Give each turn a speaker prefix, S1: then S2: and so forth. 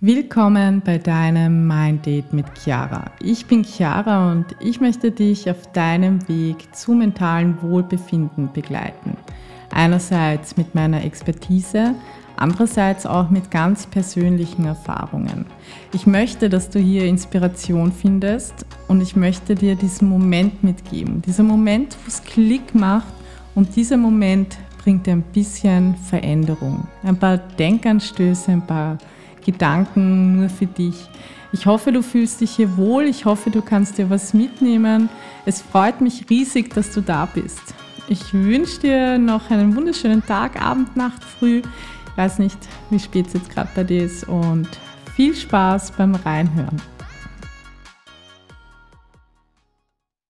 S1: Willkommen bei deinem Mind Date mit Chiara. Ich bin Chiara und ich möchte dich auf deinem Weg zu mentalem Wohlbefinden begleiten. Einerseits mit meiner Expertise, andererseits auch mit ganz persönlichen Erfahrungen. Ich möchte, dass du hier Inspiration findest und ich möchte dir diesen Moment mitgeben. Dieser Moment, wo es Klick macht und dieser Moment bringt dir ein bisschen Veränderung. Ein paar Denkanstöße, ein paar Gedanken nur für dich. Ich hoffe, du fühlst dich hier wohl. Ich hoffe, du kannst dir was mitnehmen. Es freut mich riesig, dass du da bist. Ich wünsche dir noch einen wunderschönen Tag, Abend, Nacht, Früh. Ich weiß nicht, wie spät es jetzt gerade bei dir ist und viel Spaß beim Reinhören.